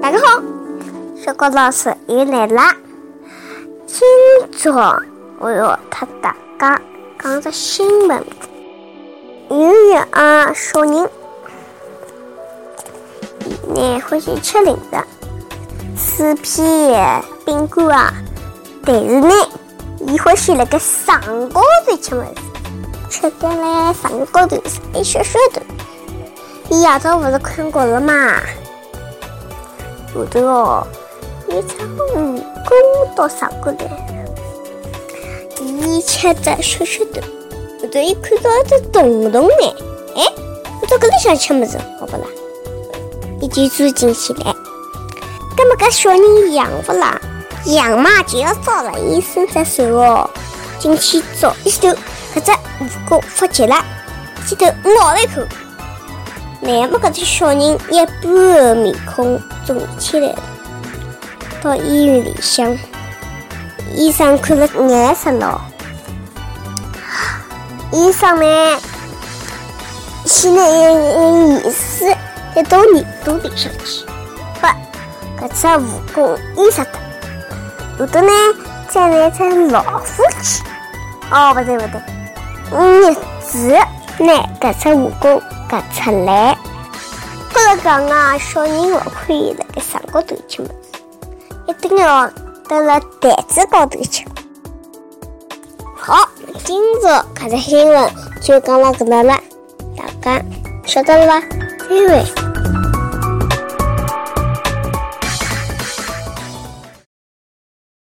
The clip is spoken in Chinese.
大家好，小高老师又来啦。今朝我要和大家讲个新闻。有一个小人，伊呢欢喜吃零食，薯片、饼干啊。但是呢，伊欢喜辣盖床高头吃物事，吃得来床高头一小小的。伊夜到勿是困觉了嘛？后头哦，有只蜈蚣到床高头，伊吃只小小的。后头伊看到一只洞洞呢，哎，我到搿里向吃物事，好不啦？伊就钻进去了。葛末搿小人痒勿啦？痒嘛就要抓了，伊伸只手哦，进去抓，一头搿只蜈蚣发急了，一头咬了一口。那么搿只小人一半的面孔肿起来了，到医院里向，医生看了眼色咯。医生呢，先拿一眼盐水滴到耳朵里向去，把搿只蜈蚣淹死脱。后头呢，再拿只老虎钳，哦，不对不对，镊子拿搿只蜈蚣割出来。搿个讲啊，小人勿可以辣盖床高头吃物事，一定要蹲辣台子高头吃。好，今朝搿只新闻就讲到搿搭了，大家晓得了吧？再会。